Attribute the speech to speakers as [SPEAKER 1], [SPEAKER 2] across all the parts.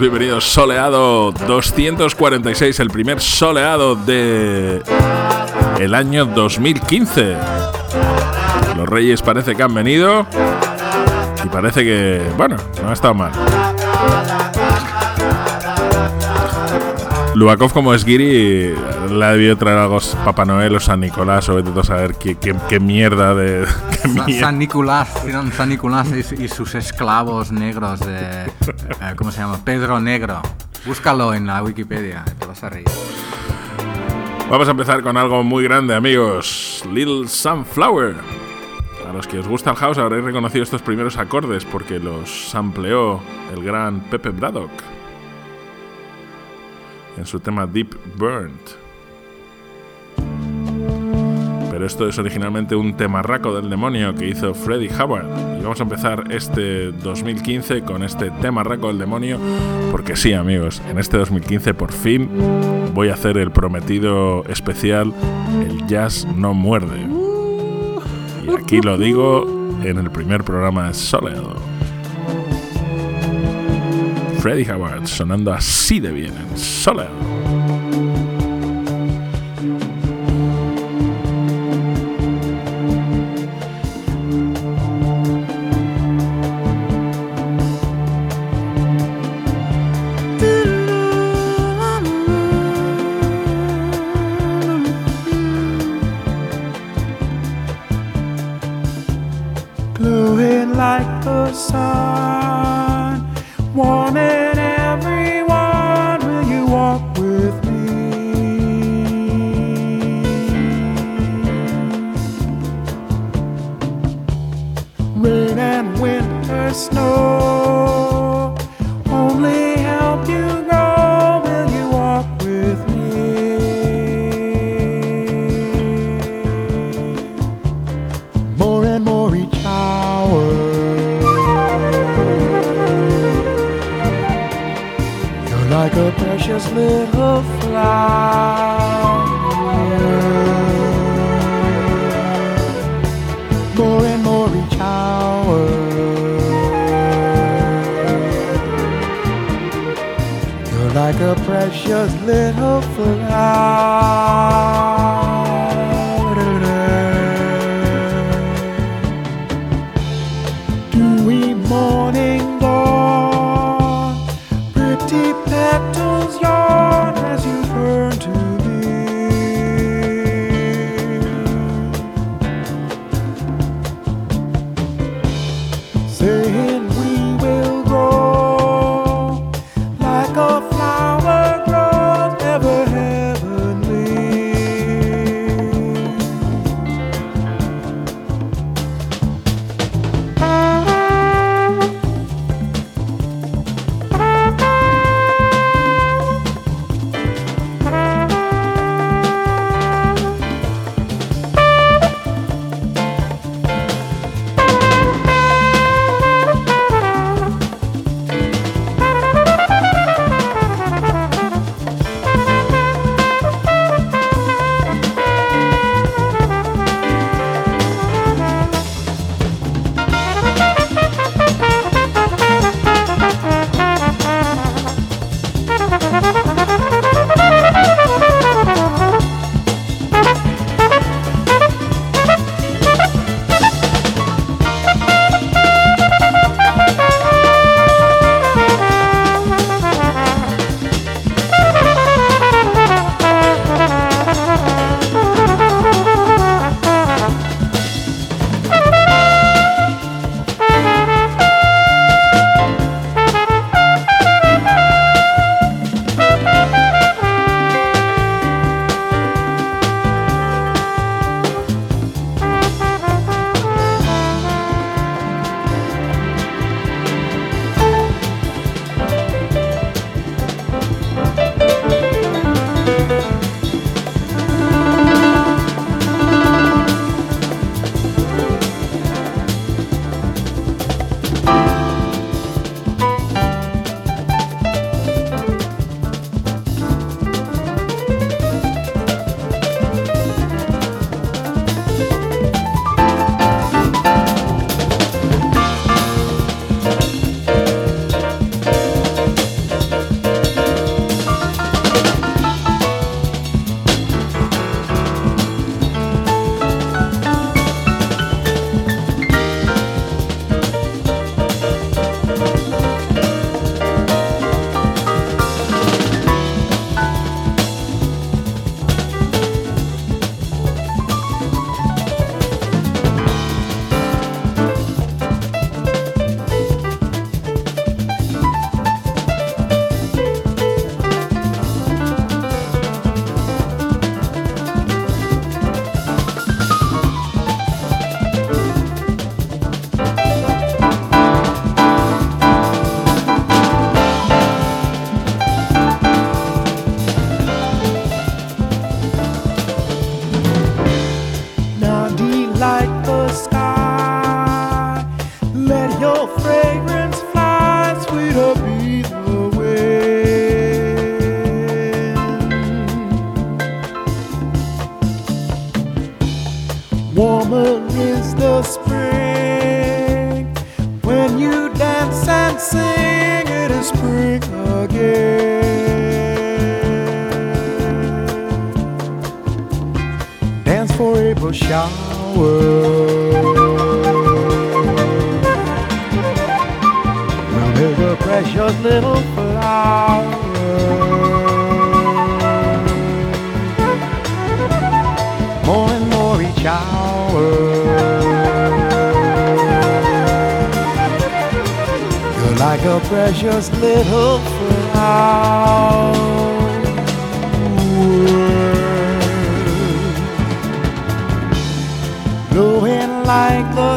[SPEAKER 1] Bienvenidos. Soleado 246, el primer soleado de el año 2015. Los Reyes parece que han venido y parece que, bueno, no ha estado mal. Lubakov como es Giri le ha debido traer algo Papá Noel o San Nicolás o vete a saber qué, qué, mierda de...
[SPEAKER 2] San Nicolás, San Nicolás y, sus esclavos negros de... Eh, ¿Cómo se llama? Pedro Negro. Búscalo en la Wikipedia, te vas a reír.
[SPEAKER 1] Vamos a empezar con algo muy grande, amigos. Little Sunflower. A los que os gusta el house habréis reconocido estos primeros acordes porque los sampleó el gran Pepe Braddock en su tema Deep Burnt. Pero esto es originalmente un temarraco del demonio que hizo Freddie Howard. Y vamos a empezar este 2015 con este temarraco del demonio, porque sí, amigos, en este 2015 por fin voy a hacer el prometido especial El Jazz No Muerde. Y aquí lo digo en el primer programa de Soleado. Freddie Howard sonando así de bien en Soleado.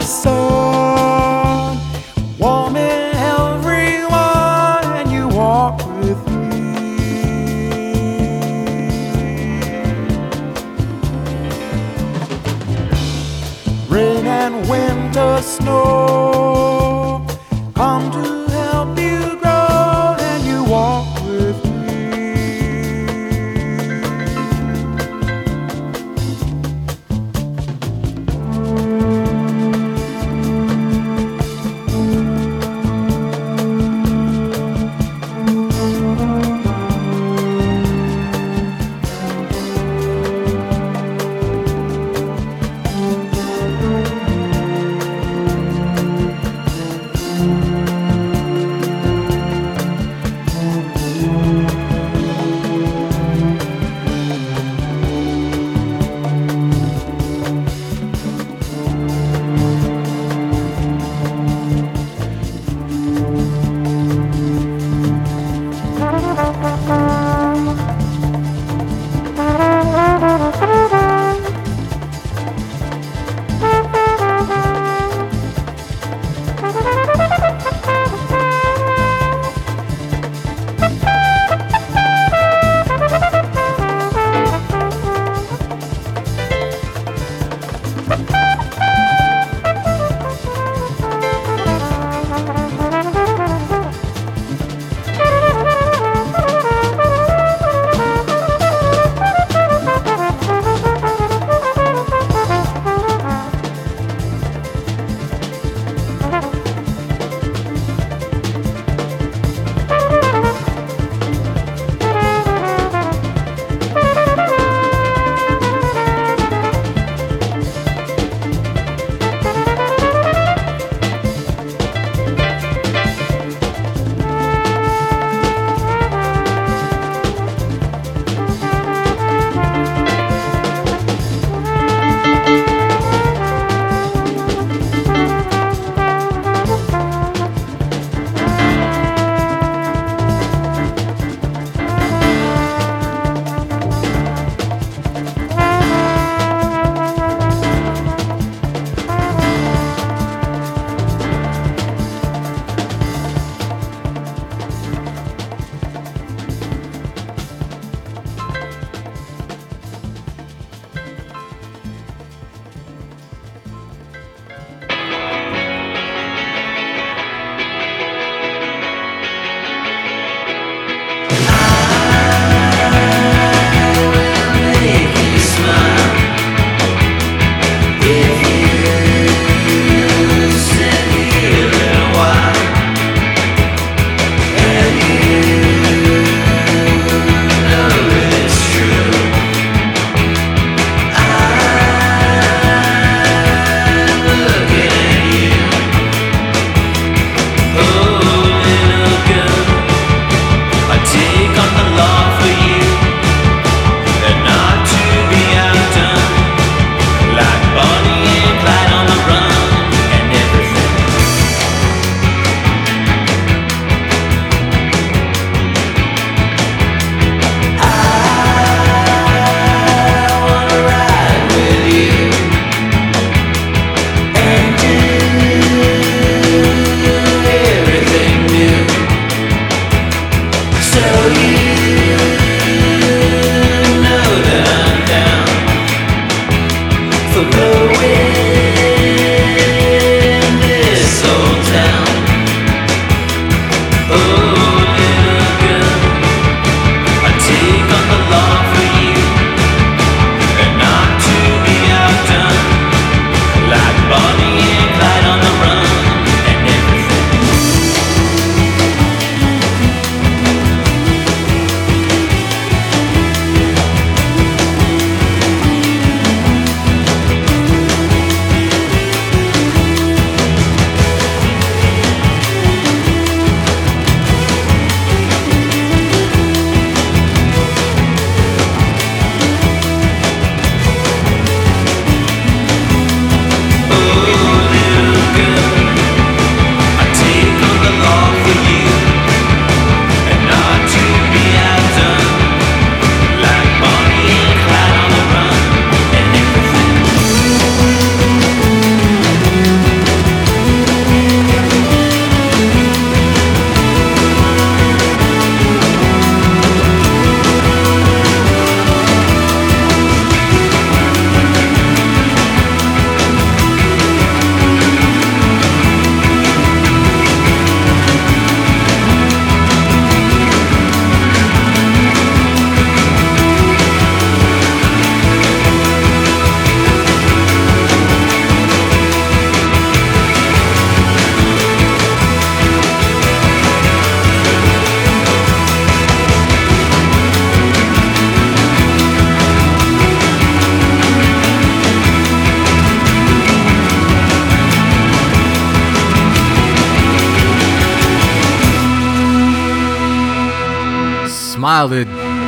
[SPEAKER 3] sun, warming everyone and you walk with me. Rain and winter snow.
[SPEAKER 4] De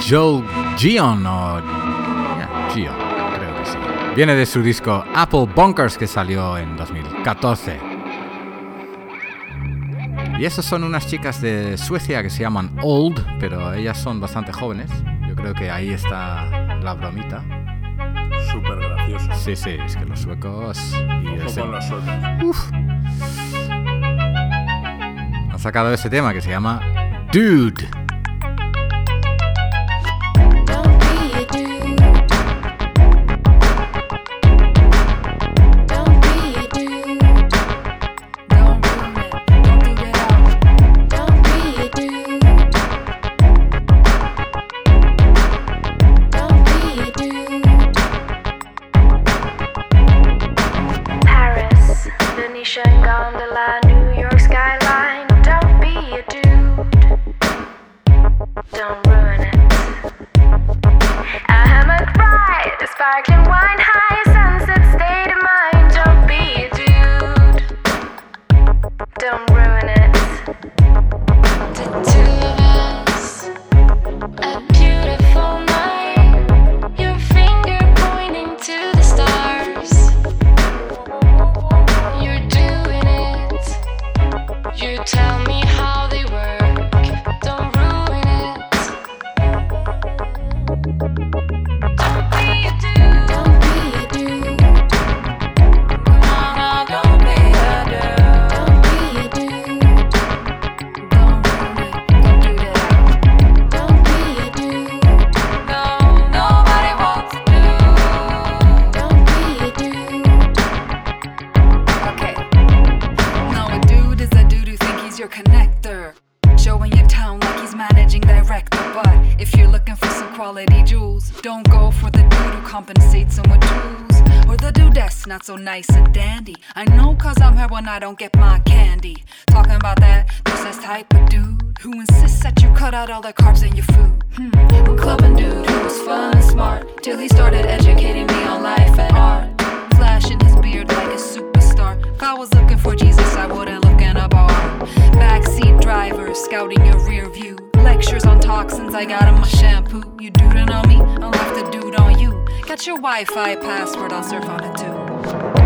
[SPEAKER 4] Joe Gion o yeah, Gion, creo que sí. Viene de su disco Apple Bunkers que salió en 2014. Y esas son unas chicas de Suecia que se llaman Old, pero ellas son bastante jóvenes. Yo creo que ahí está la bromita.
[SPEAKER 5] Súper gracioso.
[SPEAKER 4] Sí, sí, es que los suecos... Y ese-
[SPEAKER 5] con los suecos.
[SPEAKER 4] han sacado ese tema que se llama Dude.
[SPEAKER 6] So nice and dandy. I know cause I'm here when I don't get my candy. Talking about that, this type of dude who insists that you cut out all the carbs in your food. Hmm. A clubbing dude who was fun and smart till he started educating me on life and art. Flashing his beard like a superstar. If I was looking for Jesus, I wouldn't look in a bar. Backseat driver, scouting your rear view. Lectures on toxins, I got in my shampoo. You duding on me, I'll have to dude on you. Got your Wi Fi password, I'll surf on it too.
[SPEAKER 5] Thank you.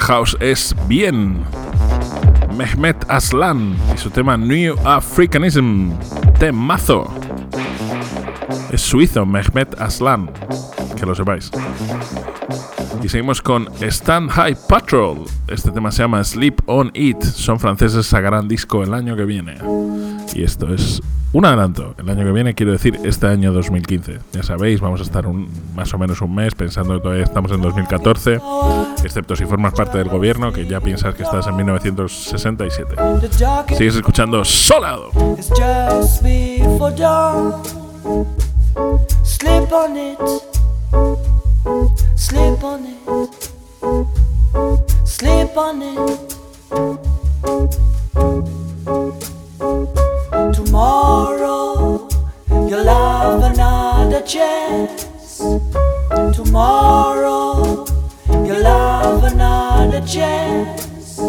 [SPEAKER 5] House es bien. Mehmet Aslan y su tema New Africanism. Temazo. Es suizo, Mehmet Aslan. Que lo sepáis. Y seguimos con Stand High Patrol. Este tema se llama Sleep on It. Son franceses, sacarán disco el año que viene. Y esto es un adelanto. El año que viene, quiero decir, este año 2015. Ya sabéis, vamos a estar un, más o menos un mes pensando que todavía estamos en 2014. Excepto si formas parte del gobierno, que ya piensas que estás en 1967.
[SPEAKER 7] The darkest
[SPEAKER 5] Sigues escuchando Solado.
[SPEAKER 7] Sleep on it. Chance. Tomorrow you'll have another chance.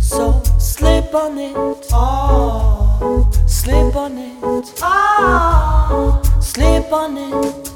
[SPEAKER 7] So sleep on it. Oh, sleep on it. Ah, sleep on it.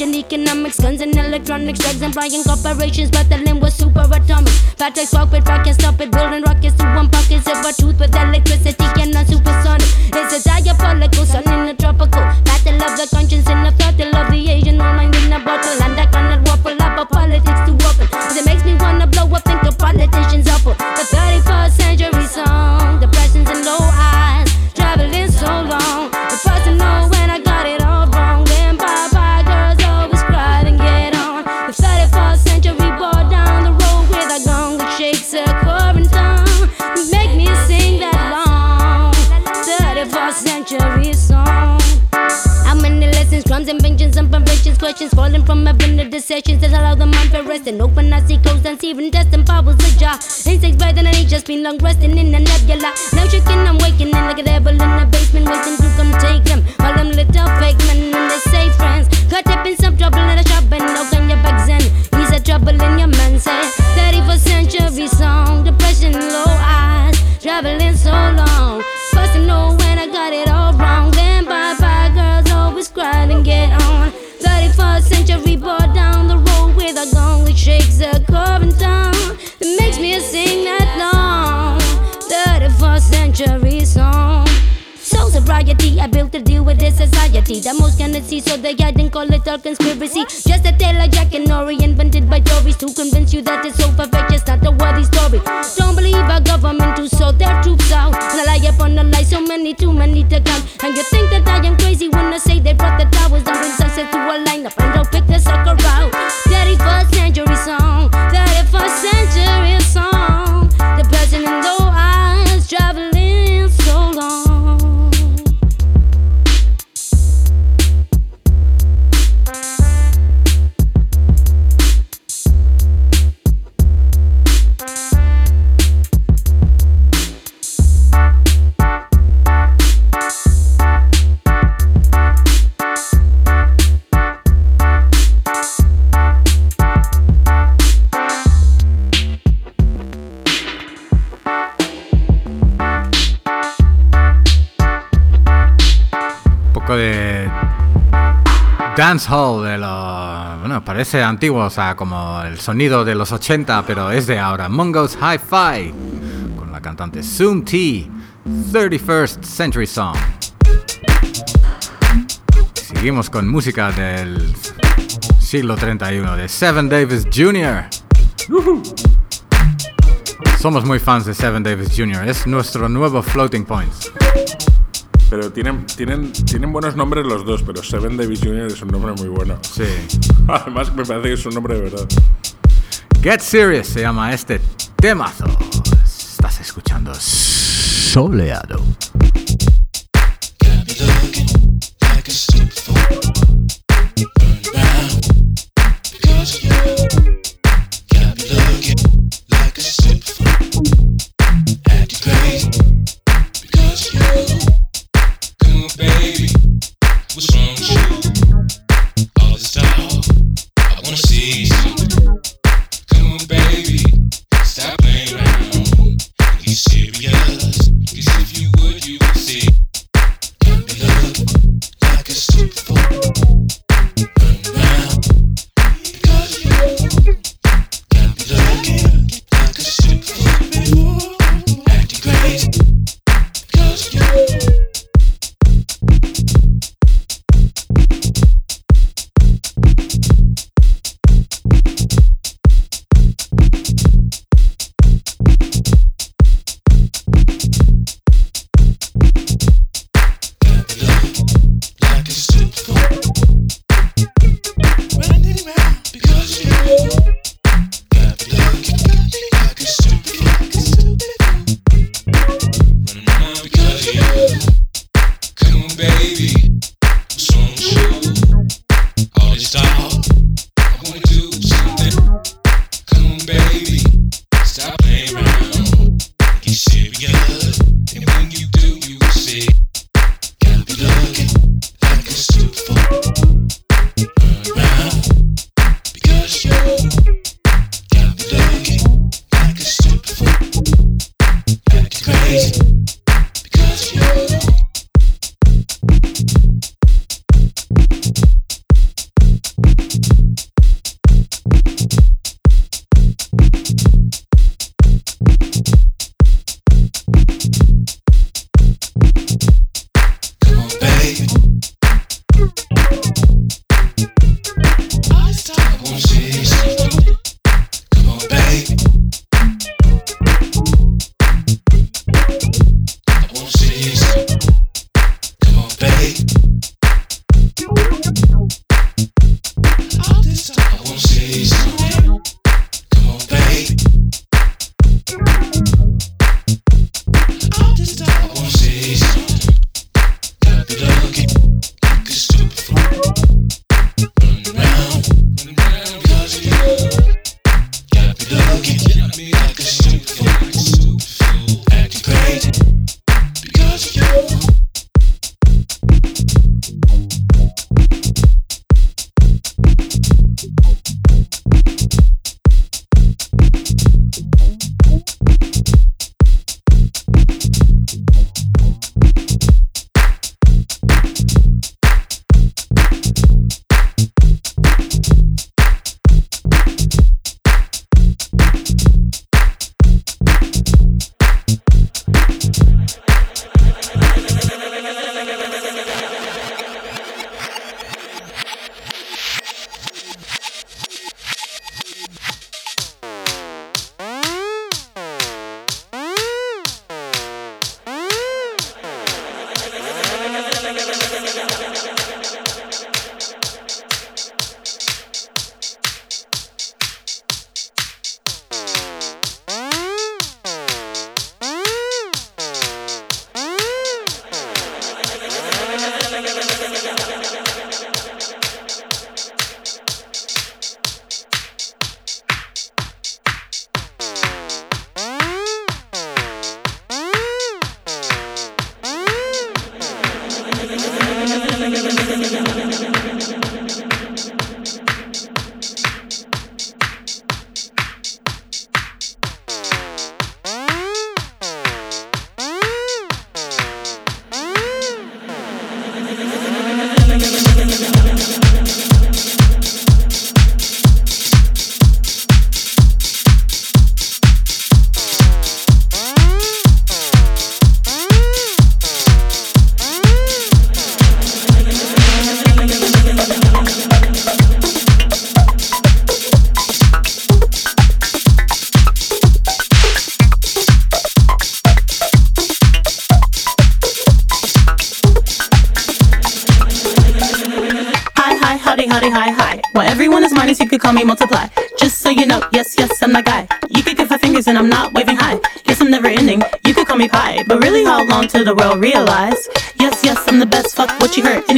[SPEAKER 8] Changing economics, guns and electronics, drugs and flying corporations, battling with super atomics. Patrick spark with rock, stop it, building rockets to one pocket, silver tooth with electricity and non supersonic. It's a diabolical sun in the tropical. Battle of the conscience in the throttle of the Asian woman in a bottle, and questions falling from heaven to the sessions that allow the mind to rest and open. I see codes and searing destined powers ajar. Insects than I just been long resting in a nebula. Now shaking, I'm waking in like a devil in the basement, waiting to come take them. All them little fake men and they say friends. Sobriety, I built a deal with this society that most cannot see, so they didn't call it a conspiracy. Just a tale like Jack and Nori, invented by Tories to convince you that it's so perfect, it's not a worthy story. Don't believe our government to sort their troops out. And I lie upon the lie, so many, too many to count. And you think that I am crazy when I say they brought the towers and bring sunset to a lineup and don't pick the sucker
[SPEAKER 2] dancehall de lo bueno parece antiguo o sea como el sonido de los 80 pero es de ahora Mongo's Hi-Fi con la cantante Zoom T 31st Century Song seguimos con música del siglo 31 de Seven Davis Jr. Somos muy fans de Seven Davis Jr. Es nuestro nuevo floating point.
[SPEAKER 5] Pero tienen, tienen, tienen buenos nombres los dos, pero Seven Davis Jr. es un nombre muy bueno.
[SPEAKER 2] Sí.
[SPEAKER 5] Además, me parece que es un nombre de verdad.
[SPEAKER 2] Get Serious se llama este temazo. Estás escuchando Soleado.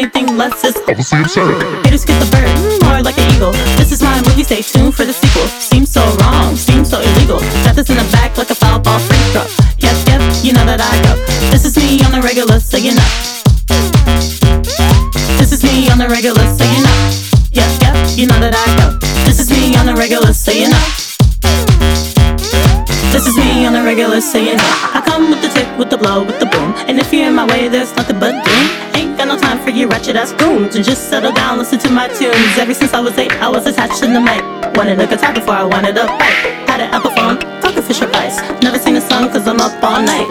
[SPEAKER 9] Anything less is
[SPEAKER 10] Obviously absurd.
[SPEAKER 9] Haters get the bird, mm, more like an eagle. This is my movie, stay tuned for the sequel. Seems so wrong, seems so illegal. Got this in the back like a foul ball free throw. Yep, yep, you know that I go. This is me on the regular, so you know. This is me on the regular, so you know. Yep, yep, you know that I go. This is me on the regular, so you know. This is me on the regular, so you know. I come with the tick, with the blow, with the boom. And if you're in my way, there's nothing but doom. For you ratchet ass goons. And just settle down, listen to my tunes. Ever since I was eight, I was attached to the mic. Wanted a guitar before I wanted a bike. Had an Apple phone, talking Fisher Price. Never seen a song cause I'm up all night.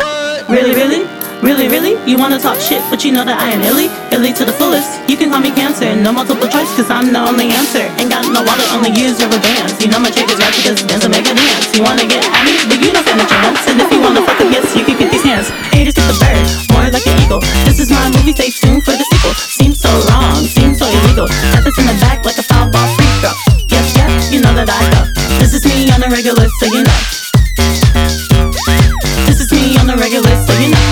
[SPEAKER 9] Really, really? Really, really? You wanna talk shit, but you know that I am illy, illy to the fullest. You can call me cancer, no multiple choice, cause I'm the only answer. Ain't got no wallet, only use rubber bands. You know my chick is right because dance make a dance. You wanna get at me, but you don't stand a chance. And if you wanna fuck up, yes, you can get these hands. Haters get the bird, more like an eagle. This is my movie, stay tuned for the sequel. Seems so wrong, seems so illegal. Got this in the back like a foul ball free throw. Yep, yep, you know that I go. This is me on the regular, so you know. This is me on the regular, so you know.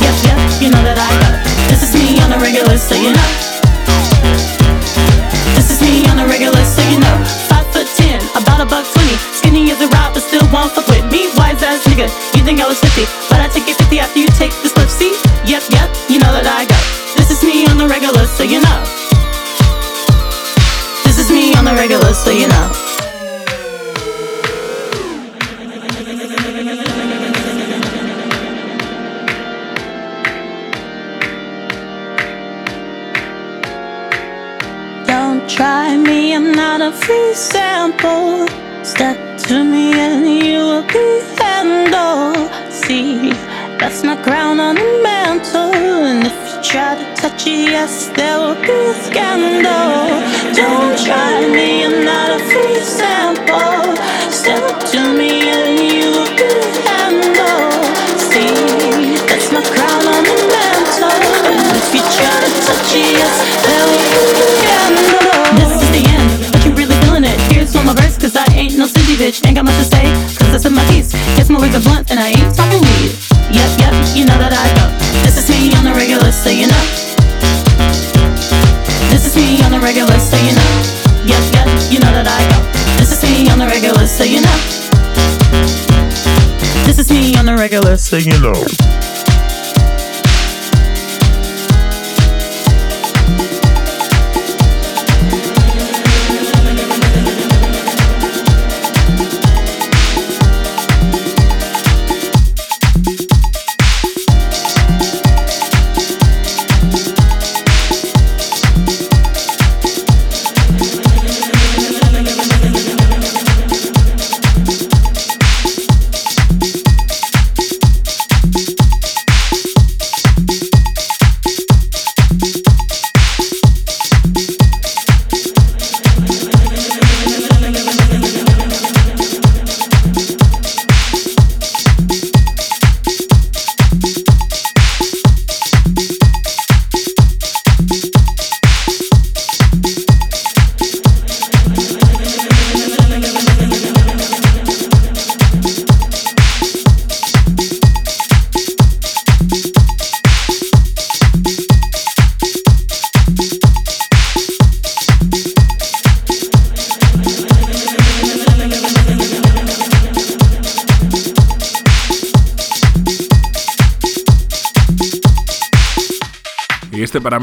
[SPEAKER 9] Yep, yep, you know that I go. This is me on the regular, so you know.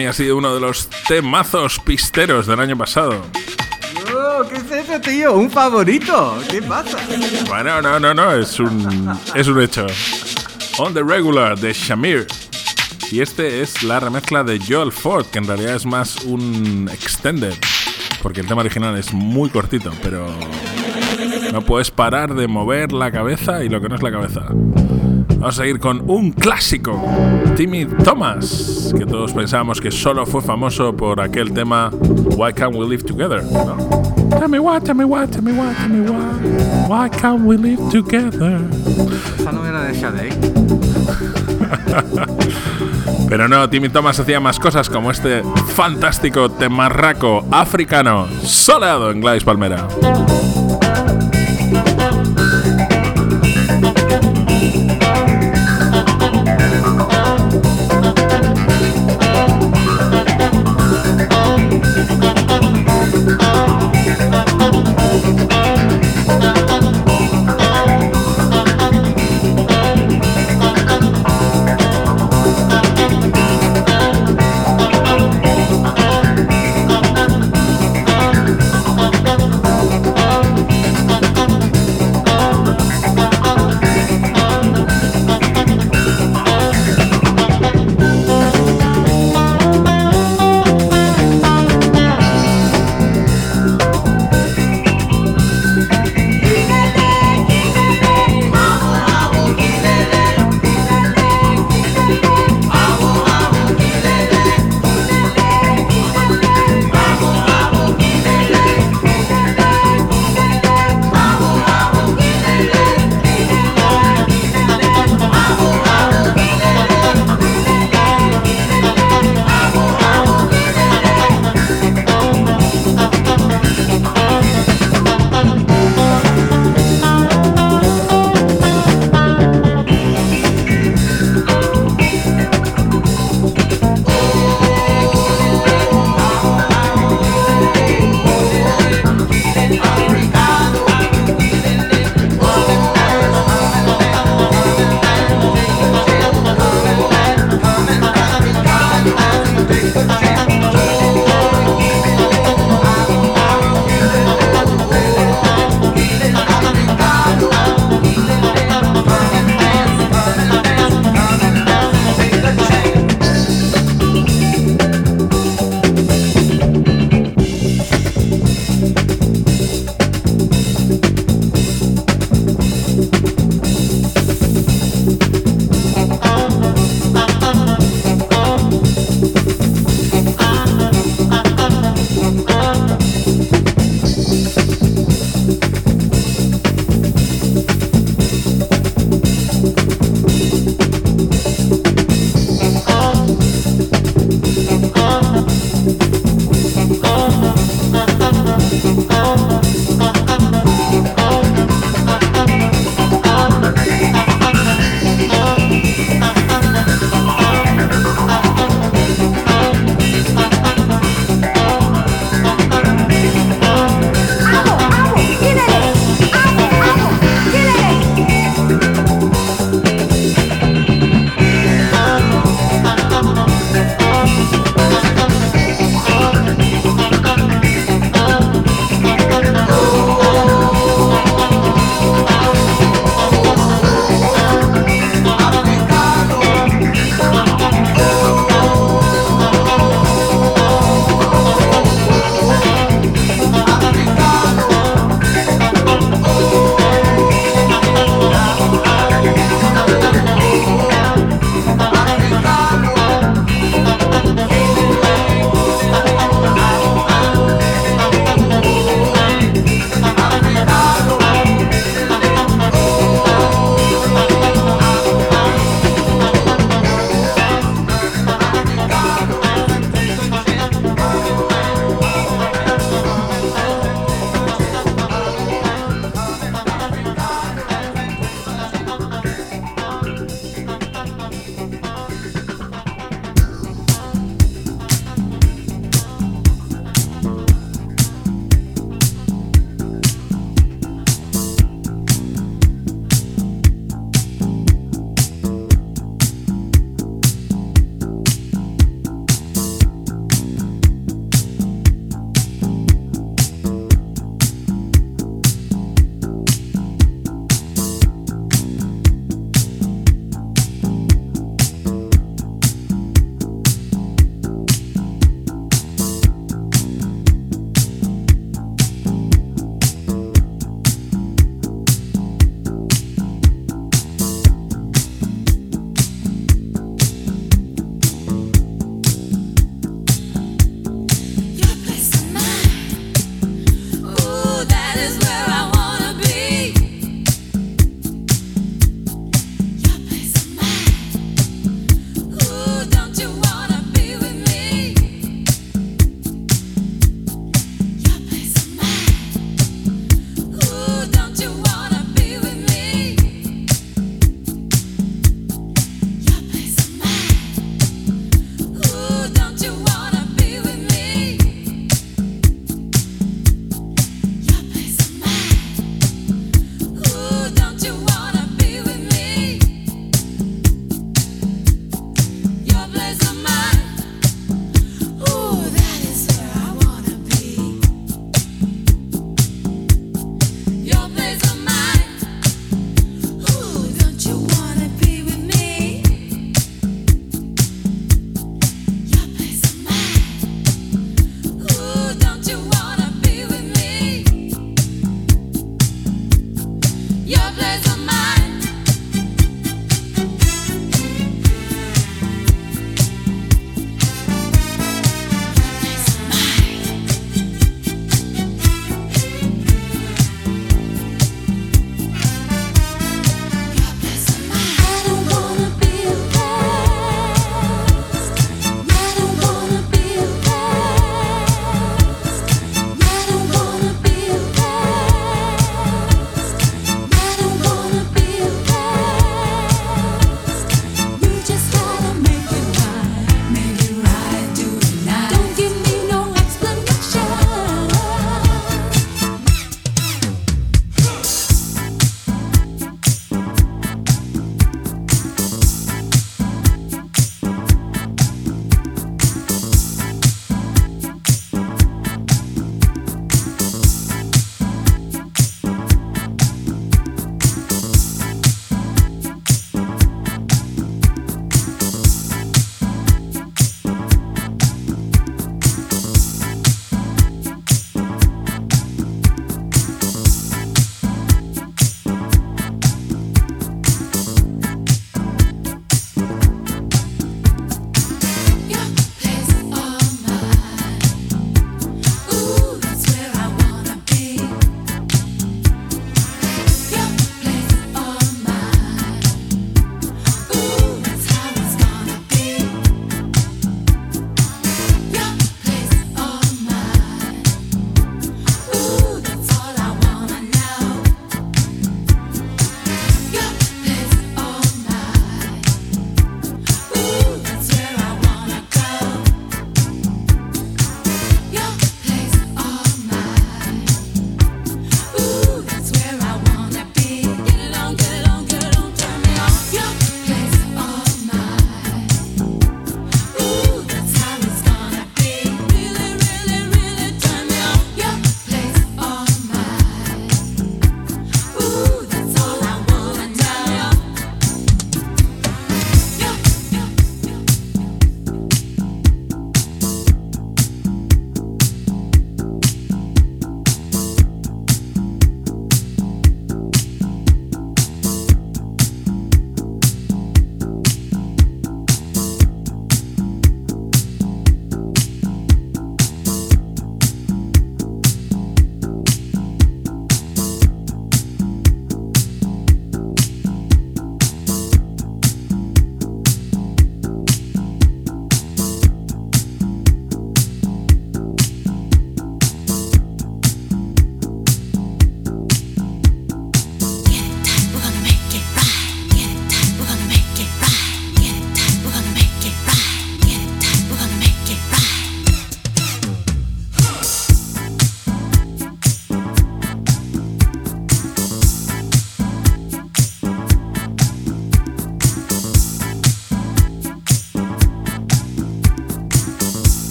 [SPEAKER 5] Mí ha sido uno de los temazos pisteros del año pasado.
[SPEAKER 2] Oh, ¿Qué es eso, tío? ¿Un favorito? ¿Qué pasa?
[SPEAKER 5] Bueno, no, no, no, es un, es un hecho. On the Regular de Shamir. Y este es la remezcla de Joel Ford, que en realidad es más un extended. Porque el tema original es muy cortito, pero no puedes parar de mover la cabeza y lo que no es la cabeza. Vamos a seguir con un clásico, Timmy Thomas, que todos pensábamos que solo fue famoso por aquel tema Why Can't We Live Together? ¿no? Tell me why, tell me why, tell me why, tell me why. Why can't we live together?
[SPEAKER 2] Esa no era de Shadei.
[SPEAKER 5] Pero no, Timmy Thomas hacía más cosas como este fantástico temarraco africano, soleado en Gladys Palmera. Thank you.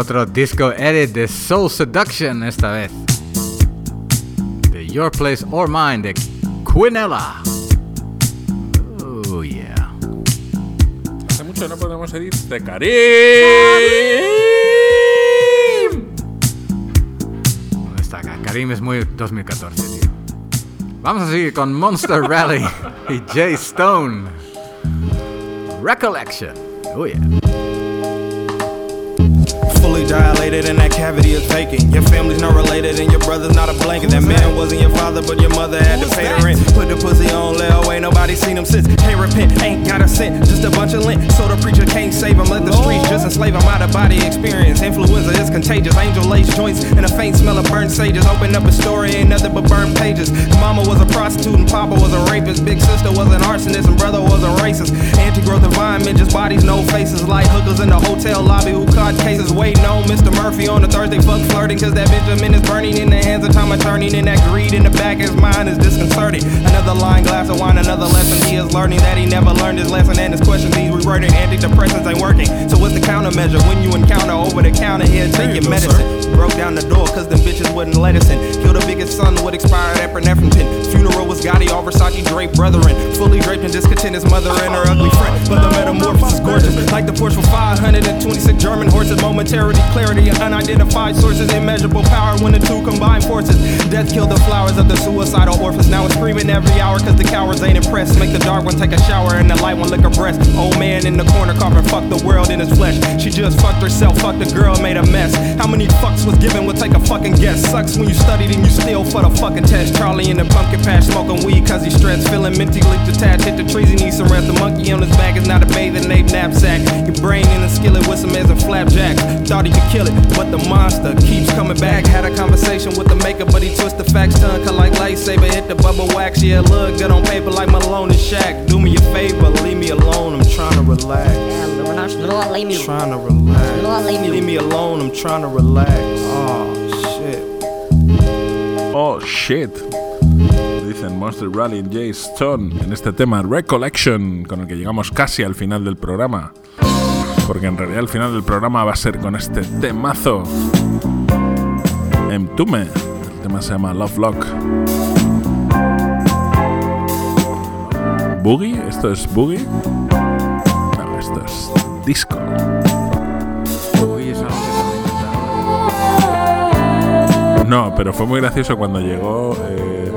[SPEAKER 2] Otro disco edit de Soul Seduction esta vez. De Your Place or Mine de Quinella. Oh yeah.
[SPEAKER 5] Hace mucho no podemos edit de Karim.
[SPEAKER 2] ¿Dónde está acá? Karim es muy 2014, tío. Vamos a seguir con Monster Rally y Jay Stone. Recollection. Oh yeah.
[SPEAKER 10] Dilated and that cavity is vacant. Your family's not related and your brother's not a blanket. That man wasn't your father, but your mother had to pay the rent. Put the pussy on Lil, ain't nobody seen him since. Can't repent, ain't got a cent, just a bunch of lint. So the preacher can't save him, let the streets just enslave him. Out of body experience, influenza is contagious. Angel lace joints and a faint smell of burnt sages. Open up a story, ain't nothing but burned pages. Mama was a prostitute and Papa was a rapist. Big sister was an arsonist and brother was a racist. Anti-growth environment, just bodies, no faces. Like hookers in the hotel lobby who caught cases. Waiting Mr. Murphy on a Thursday, fuck flirting. Cause that Benjamin is burning in the hands of time turning. And that greed in the back of his mind is disconcerting. Another line, glass of wine, another lesson. He is learning that he never learned his lesson. And his questions he's rewording. Antidepressants ain't working. So what's the countermeasure when you encounter over the counter here? Take your medicine. Broke down the door cause them bitches wouldn't let us in. Killed the biggest son with expired epinephrine. Funeral was Gotti, all Versace draped brethren. Fully draped and discontent his mother and her ugly friend. But the metamorphosis gorgeous. Like the Porsche for 526 German horses. Momentarily clarity unidentified sources. Immeasurable power when the two combine forces. Death killed the flowers of the suicidal orphans. Now it's screaming every hour cause the cowards ain't impressed. Make the dark one take a shower and the light one lick her breast. Old man in the corner coughing, fuck the world in his flesh. She just fucked herself, fuck the girl, made a mess. How many fucks was given would take a fucking guess. Sucks when you studied and you still for the fucking test. Charlie in the pumpkin patch smoking weed cause he's stressed. Feeling mentally detached, hit the trees, he needs some rest. The monkey on his back is not a bathing ape knapsack. Your brain in a skillet with some eggs and flapjacks. Thought he could kill it, but the monster keeps coming back. Had a conversation with the maker, but he twist the facts, tongue cut like lightsaber. Hit the bubble wax, yeah, look good on paper like Malone and Shaq. Do me a favor, leave me alone, I'm trying to relax. Trying to relax. Leave me alone, I'm trying to relax. Oh, shit.
[SPEAKER 5] Oh shit. Dicen Monster Rally Jay Stone en este tema Recollection, con el que llegamos casi al final del programa. Porque en realidad el final del programa va a ser con este temazo. Emtume. El tema se llama Love Lock. ¿Boogie? ¿Esto es Boogie? No, esto es disco. No, pero fue muy gracioso cuando llegó. Eh,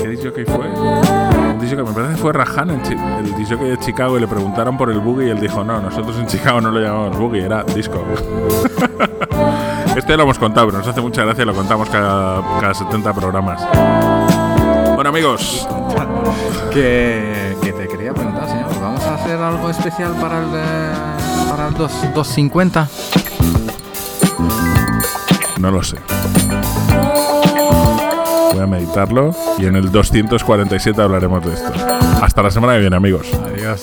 [SPEAKER 5] ¿Qué disco que fue? Un disco que me parece que ffue Rajan, el disco de Chicago, y le preguntaron por el boogie y él dijo: No, nosotros en Chicago no lo llamamos boogie, era disco. Esto ya lo hemos contado, pero nos hace mucha gracia lo contamos cada, cada 70 programas. Bueno, amigos,
[SPEAKER 2] Que, que te quería preguntar, señor. ¿Vamos a hacer algo especial para el, para el 2, 250?
[SPEAKER 5] no lo sé. A meditarlo y en el 247 hablaremos de esto. Hasta la semana que viene, amigos.
[SPEAKER 2] Adiós.